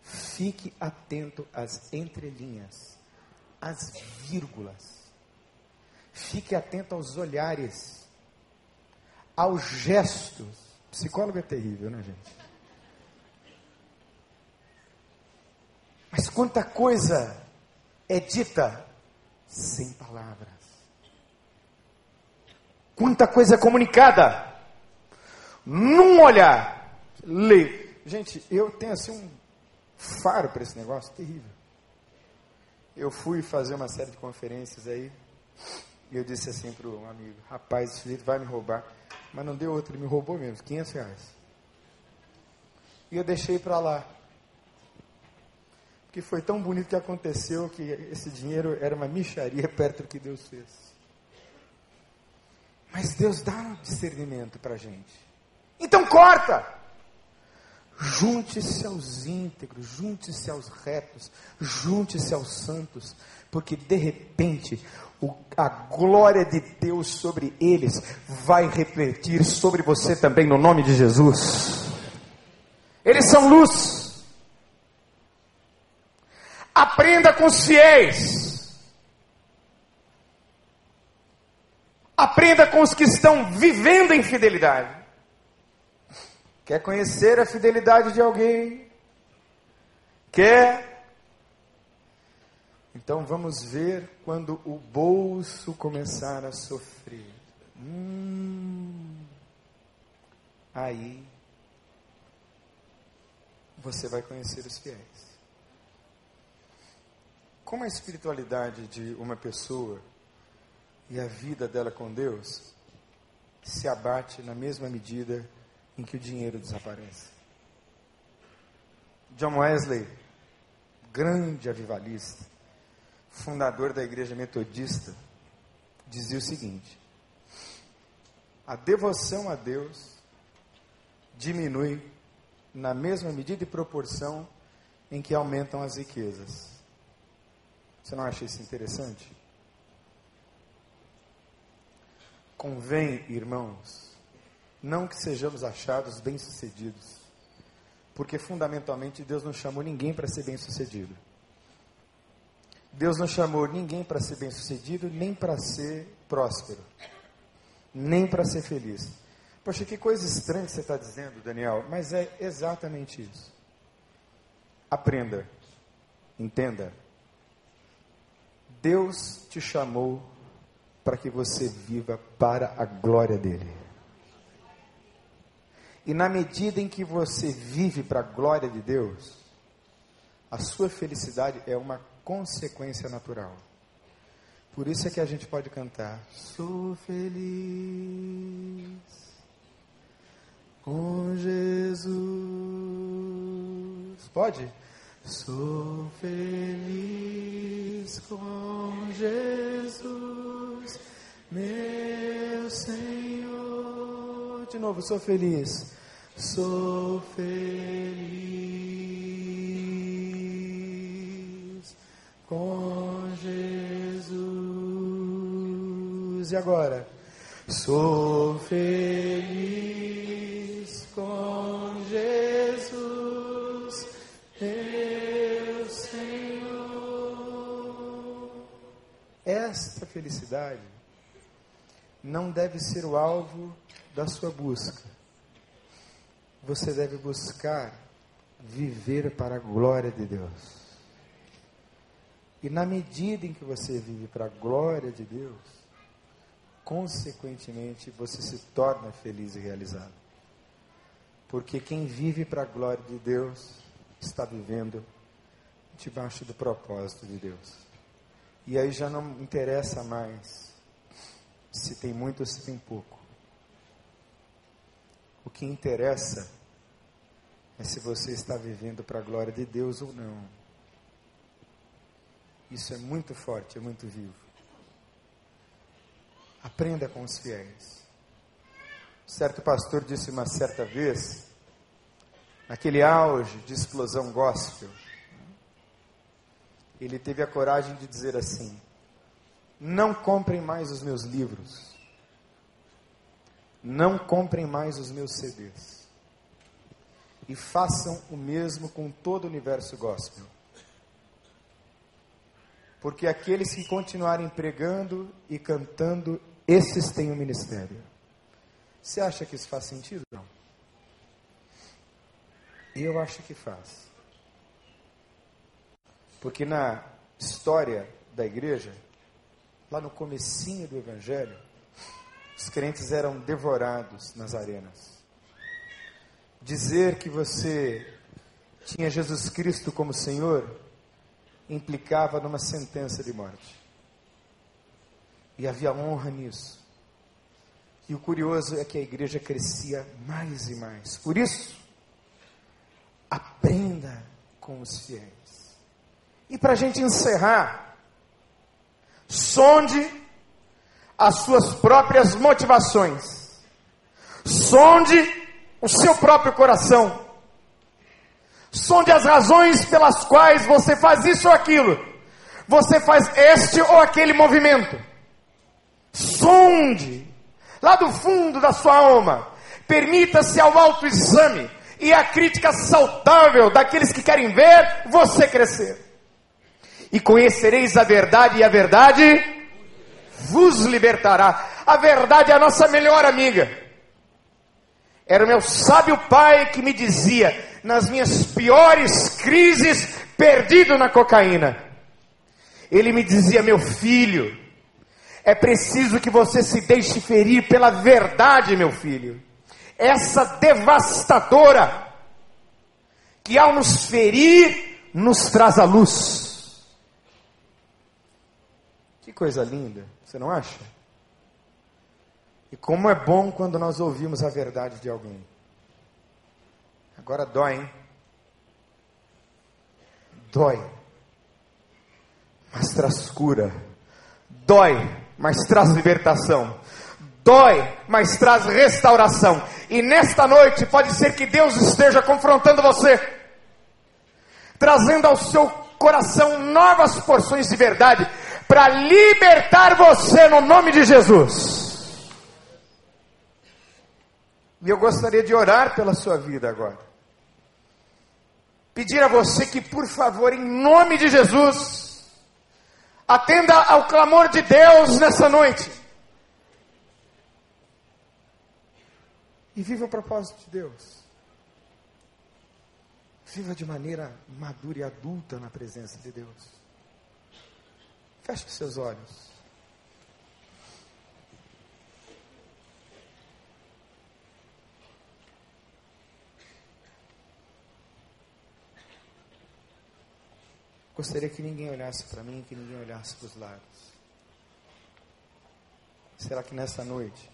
Fique atento às entrelinhas, às vírgulas. Fique atento aos olhares, aos gestos. Psicólogo é terrível, né, gente? Mas quanta coisa é dita sem palavras. Quanta coisa é comunicada num olhar. Lê. Gente, eu tenho assim um faro para esse negócio terrível. Eu fui fazer uma série de conferências aí. E eu disse assim para um amigo: Rapaz, esse sujeito vai me roubar. Mas não deu outro, ele me roubou mesmo, 500 reais. E eu deixei para lá que foi tão bonito que aconteceu que esse dinheiro era uma micharia perto do que Deus fez. Mas Deus dá discernimento para a gente. Então corta! Junte-se aos íntegros, junte-se aos retos, junte-se aos santos, porque de repente o, a glória de Deus sobre eles vai refletir sobre você também no nome de Jesus. Eles são luz. Aprenda com os fiéis. Aprenda com os que estão vivendo em fidelidade. Quer conhecer a fidelidade de alguém? Quer? Então vamos ver quando o bolso começar a sofrer. Hum, aí você vai conhecer os fiéis. Como a espiritualidade de uma pessoa e a vida dela com Deus se abate na mesma medida em que o dinheiro desaparece. John Wesley, grande avivalista, fundador da igreja metodista, dizia o seguinte: a devoção a Deus diminui na mesma medida e proporção em que aumentam as riquezas. Você não acha isso interessante? Convém, irmãos, não que sejamos achados bem-sucedidos, porque fundamentalmente Deus não chamou ninguém para ser bem-sucedido. Deus não chamou ninguém para ser bem-sucedido, nem para ser próspero, nem para ser feliz. Poxa, que coisa estranha que você está dizendo, Daniel, mas é exatamente isso. Aprenda, entenda. Deus te chamou para que você viva para a glória dele. E na medida em que você vive para a glória de Deus, a sua felicidade é uma consequência natural. Por isso é que a gente pode cantar: Sou feliz com Jesus. Pode? Sou feliz com Jesus, meu Senhor. De novo, sou feliz. Sou feliz com Jesus. E agora? Sou feliz com Esta felicidade não deve ser o alvo da sua busca. Você deve buscar viver para a glória de Deus. E na medida em que você vive para a glória de Deus, consequentemente você se torna feliz e realizado. Porque quem vive para a glória de Deus está vivendo debaixo do propósito de Deus. E aí já não interessa mais se tem muito ou se tem pouco. O que interessa é se você está vivendo para a glória de Deus ou não. Isso é muito forte, é muito vivo. Aprenda com os fiéis. Certo pastor disse uma certa vez, naquele auge de explosão gospel, ele teve a coragem de dizer assim: Não comprem mais os meus livros, não comprem mais os meus CDs, e façam o mesmo com todo o universo gospel. Porque aqueles que continuarem pregando e cantando, esses têm o um ministério. Você acha que isso faz sentido? Não. Eu acho que faz. Porque na história da igreja, lá no comecinho do evangelho, os crentes eram devorados nas arenas. Dizer que você tinha Jesus Cristo como Senhor implicava numa sentença de morte. E havia honra nisso. E o curioso é que a igreja crescia mais e mais. Por isso, aprenda com os fiéis. E para a gente encerrar, sonde as suas próprias motivações. Sonde o seu próprio coração. Sonde as razões pelas quais você faz isso ou aquilo. Você faz este ou aquele movimento. Sonde, lá do fundo da sua alma. Permita-se ao autoexame e a crítica saudável daqueles que querem ver você crescer. E conhecereis a verdade, e a verdade vos libertará. A verdade é a nossa melhor amiga. Era o meu sábio pai que me dizia, nas minhas piores crises, perdido na cocaína. Ele me dizia, meu filho, é preciso que você se deixe ferir pela verdade, meu filho. Essa devastadora, que ao nos ferir, nos traz a luz. Coisa linda, você não acha? E como é bom quando nós ouvimos a verdade de alguém. Agora dói, hein? Dói. mas traz cura. Dói, mas traz libertação. Dói, mas traz restauração. E nesta noite pode ser que Deus esteja confrontando você, trazendo ao seu coração novas porções de verdade, para libertar você no nome de Jesus. E eu gostaria de orar pela sua vida agora. Pedir a você que, por favor, em nome de Jesus, atenda ao clamor de Deus nessa noite. E viva o propósito de Deus. Viva de maneira madura e adulta na presença de Deus. Feche os seus olhos. Gostaria que ninguém olhasse para mim, que ninguém olhasse para os lados. Será que nessa noite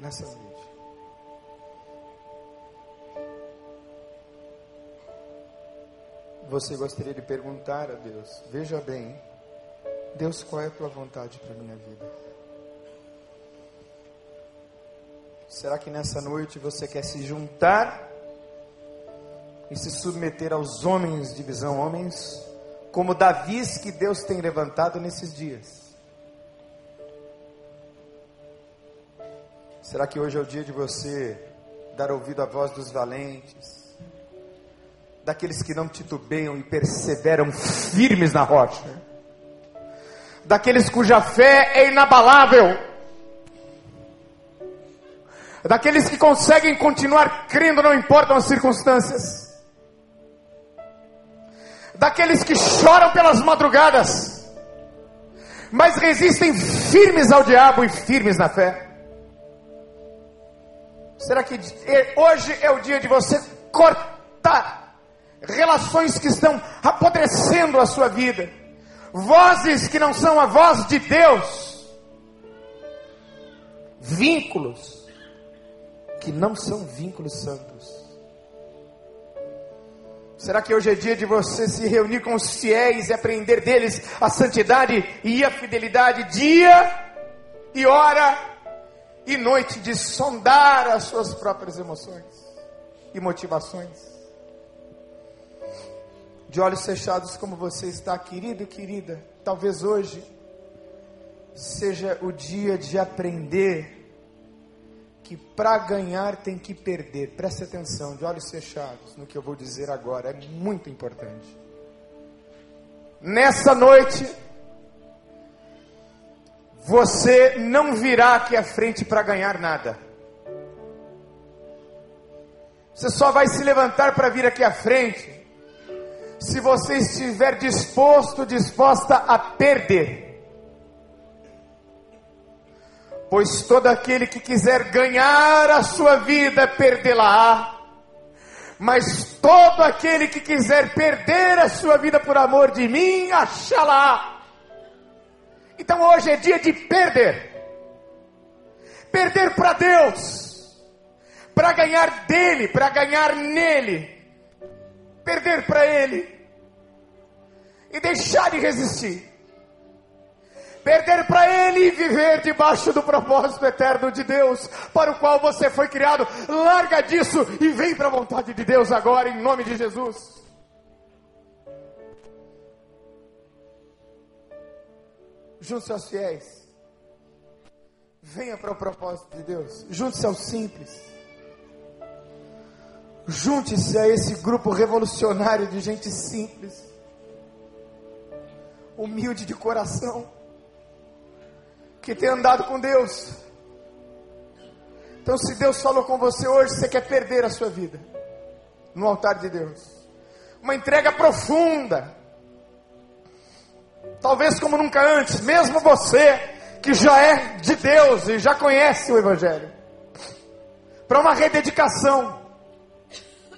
nessa noite você gostaria de perguntar a Deus: Veja bem, Deus, qual é a tua vontade para a minha vida? Será que nessa noite você quer se juntar e se submeter aos homens de visão, homens como Davis que Deus tem levantado nesses dias? Será que hoje é o dia de você dar ouvido à voz dos valentes, daqueles que não titubeiam e perseveram firmes na rocha, daqueles cuja fé é inabalável? daqueles que conseguem continuar crendo, não importam as circunstâncias, daqueles que choram pelas madrugadas, mas resistem firmes ao diabo e firmes na fé. Será que hoje é o dia de você cortar relações que estão apodrecendo a sua vida, vozes que não são a voz de Deus, vínculos que não são vínculos santos. Será que hoje é dia de você se reunir com os fiéis e aprender deles a santidade e a fidelidade, dia e hora e noite, de sondar as suas próprias emoções e motivações? De olhos fechados, como você está, querido e querida, talvez hoje seja o dia de aprender que para ganhar tem que perder. Preste atenção, de olhos fechados, no que eu vou dizer agora, é muito importante. Nessa noite, você não virá aqui à frente para ganhar nada. Você só vai se levantar para vir aqui à frente se você estiver disposto, disposta a perder. pois todo aquele que quiser ganhar a sua vida perdê-la-á. Mas todo aquele que quiser perder a sua vida por amor de mim, achá-la. Então hoje é dia de perder. Perder para Deus. Para ganhar dele, para ganhar nele. Perder para ele. E deixar de resistir perder para Ele e viver debaixo do propósito eterno de Deus, para o qual você foi criado. Larga disso e vem para a vontade de Deus agora, em nome de Jesus. Junte-se aos fiéis. Venha para o propósito de Deus. Junte-se aos simples. Junte-se a esse grupo revolucionário de gente simples, humilde de coração que tem andado com Deus. Então, se Deus falou com você hoje, você quer perder a sua vida no altar de Deus. Uma entrega profunda. Talvez como nunca antes, mesmo você que já é de Deus e já conhece o Evangelho. Para uma rededicação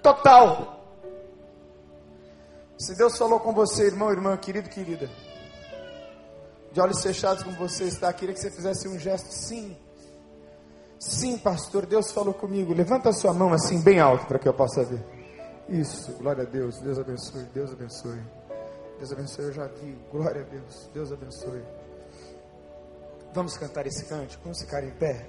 total. Se Deus falou com você, irmão, irmã, querido, querida de olhos fechados como você está, queria que você fizesse um gesto sim. Sim, pastor, Deus falou comigo. Levanta a sua mão assim, bem alto, para que eu possa ver. Isso, glória a Deus. Deus abençoe, Deus abençoe. Deus abençoe, eu já vi. Glória a Deus, Deus abençoe. Vamos cantar esse cântico, vamos ficar em pé.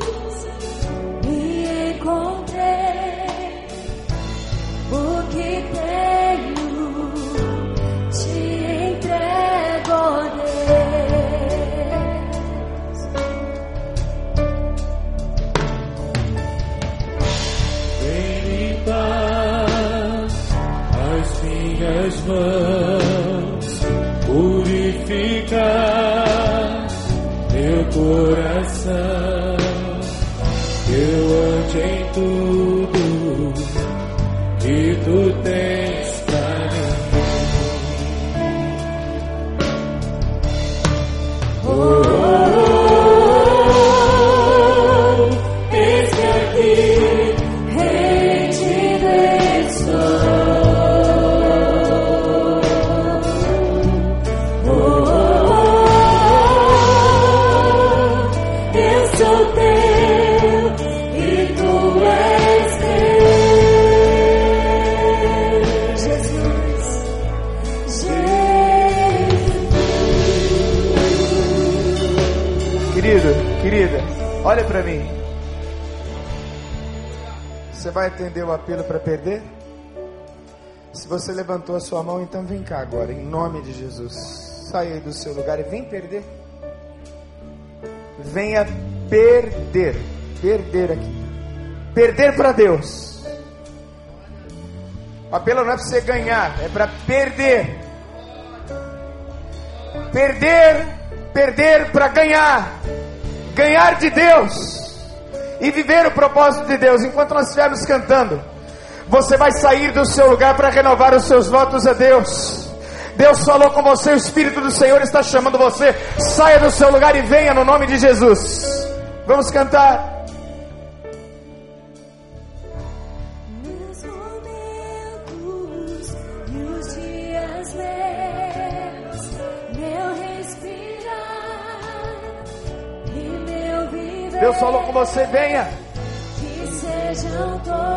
mãos purificar meu coração. Apelo para perder? Se você levantou a sua mão, então vem cá agora, em nome de Jesus. Saia aí do seu lugar e vem perder. Venha perder. Perder aqui. Perder para Deus. O apelo não é para você ganhar, é para perder. Perder, perder para ganhar. Ganhar de Deus e viver o propósito de Deus. Enquanto nós estivermos cantando, você vai sair do seu lugar para renovar os seus votos a Deus. Deus falou com você, o Espírito do Senhor está chamando você. Saia do seu lugar e venha no nome de Jesus. Vamos cantar. Falou com você, venha. Que sejam todos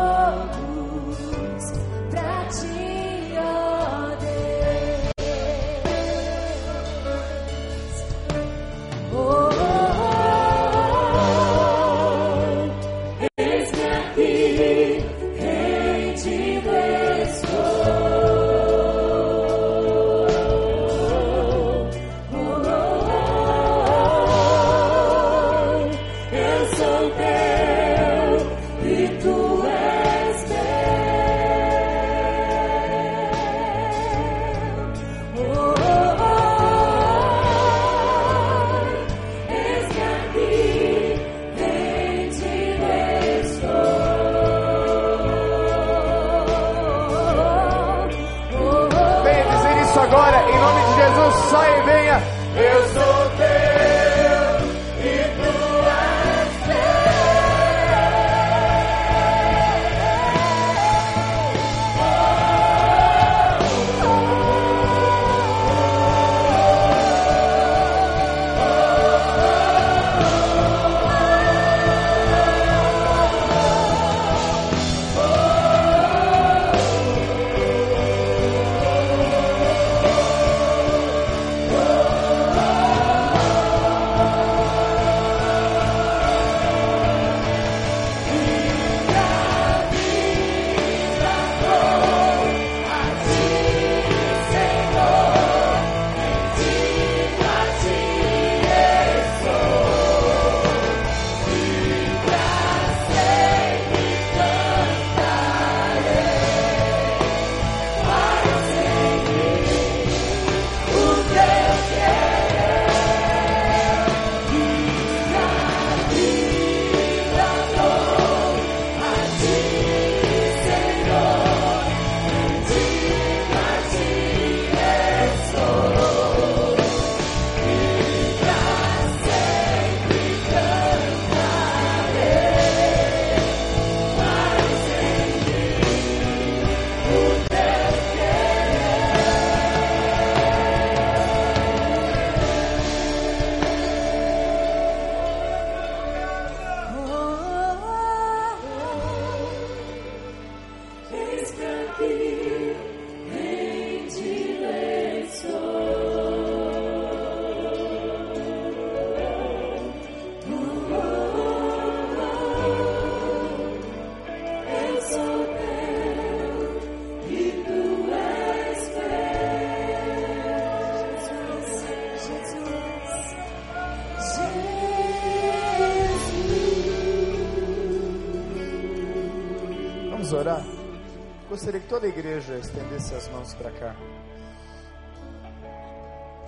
igreja estendesse as mãos para cá.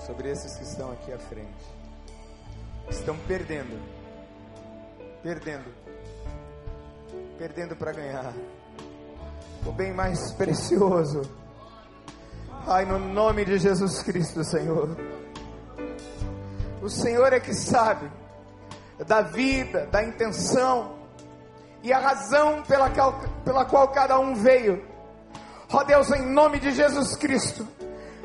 Sobre esses que estão aqui à frente. Estão perdendo. Perdendo. Perdendo para ganhar. O bem mais precioso. Ai, no nome de Jesus Cristo, Senhor. O Senhor é que sabe da vida, da intenção e a razão pela qual, pela qual cada um veio. Ó Deus, em nome de Jesus Cristo,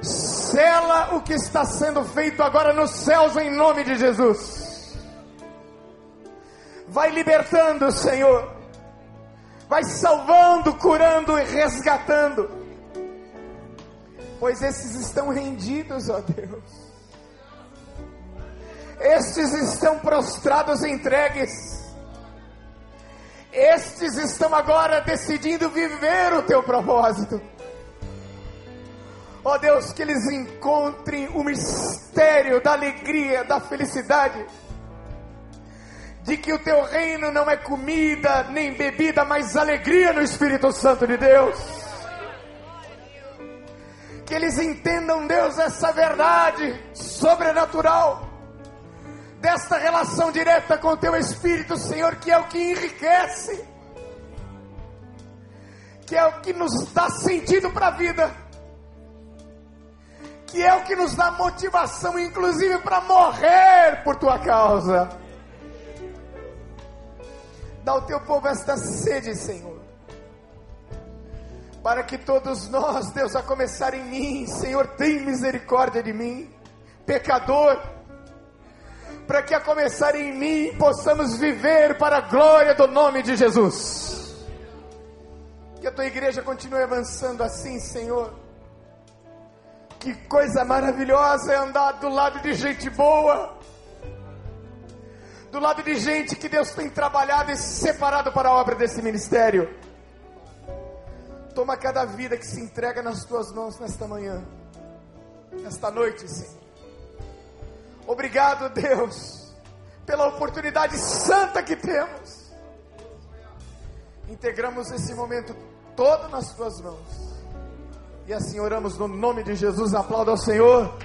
sela o que está sendo feito agora nos céus, em nome de Jesus. Vai libertando, Senhor, vai salvando, curando e resgatando, pois esses estão rendidos, ó Deus estes estão prostrados, entregues. Estes estão agora decidindo viver o teu propósito. Ó oh Deus, que eles encontrem o mistério da alegria, da felicidade, de que o teu reino não é comida nem bebida, mas alegria no Espírito Santo de Deus. Que eles entendam, Deus, essa verdade sobrenatural desta relação direta com teu Espírito, Senhor, que é o que enriquece, que é o que nos dá sentido para a vida, que é o que nos dá motivação, inclusive para morrer por tua causa. Dá ao teu povo esta sede, Senhor, para que todos nós, Deus, a começar em mim, Senhor, tem misericórdia de mim, pecador para que a começar em mim possamos viver para a glória do nome de Jesus. Que a tua igreja continue avançando assim, Senhor. Que coisa maravilhosa é andar do lado de gente boa, do lado de gente que Deus tem trabalhado e separado para a obra desse ministério. Toma cada vida que se entrega nas tuas mãos nesta manhã, nesta noite, Senhor. Obrigado, Deus, pela oportunidade santa que temos. Integramos esse momento todo nas tuas mãos. E assim oramos no nome de Jesus. Aplauda ao Senhor.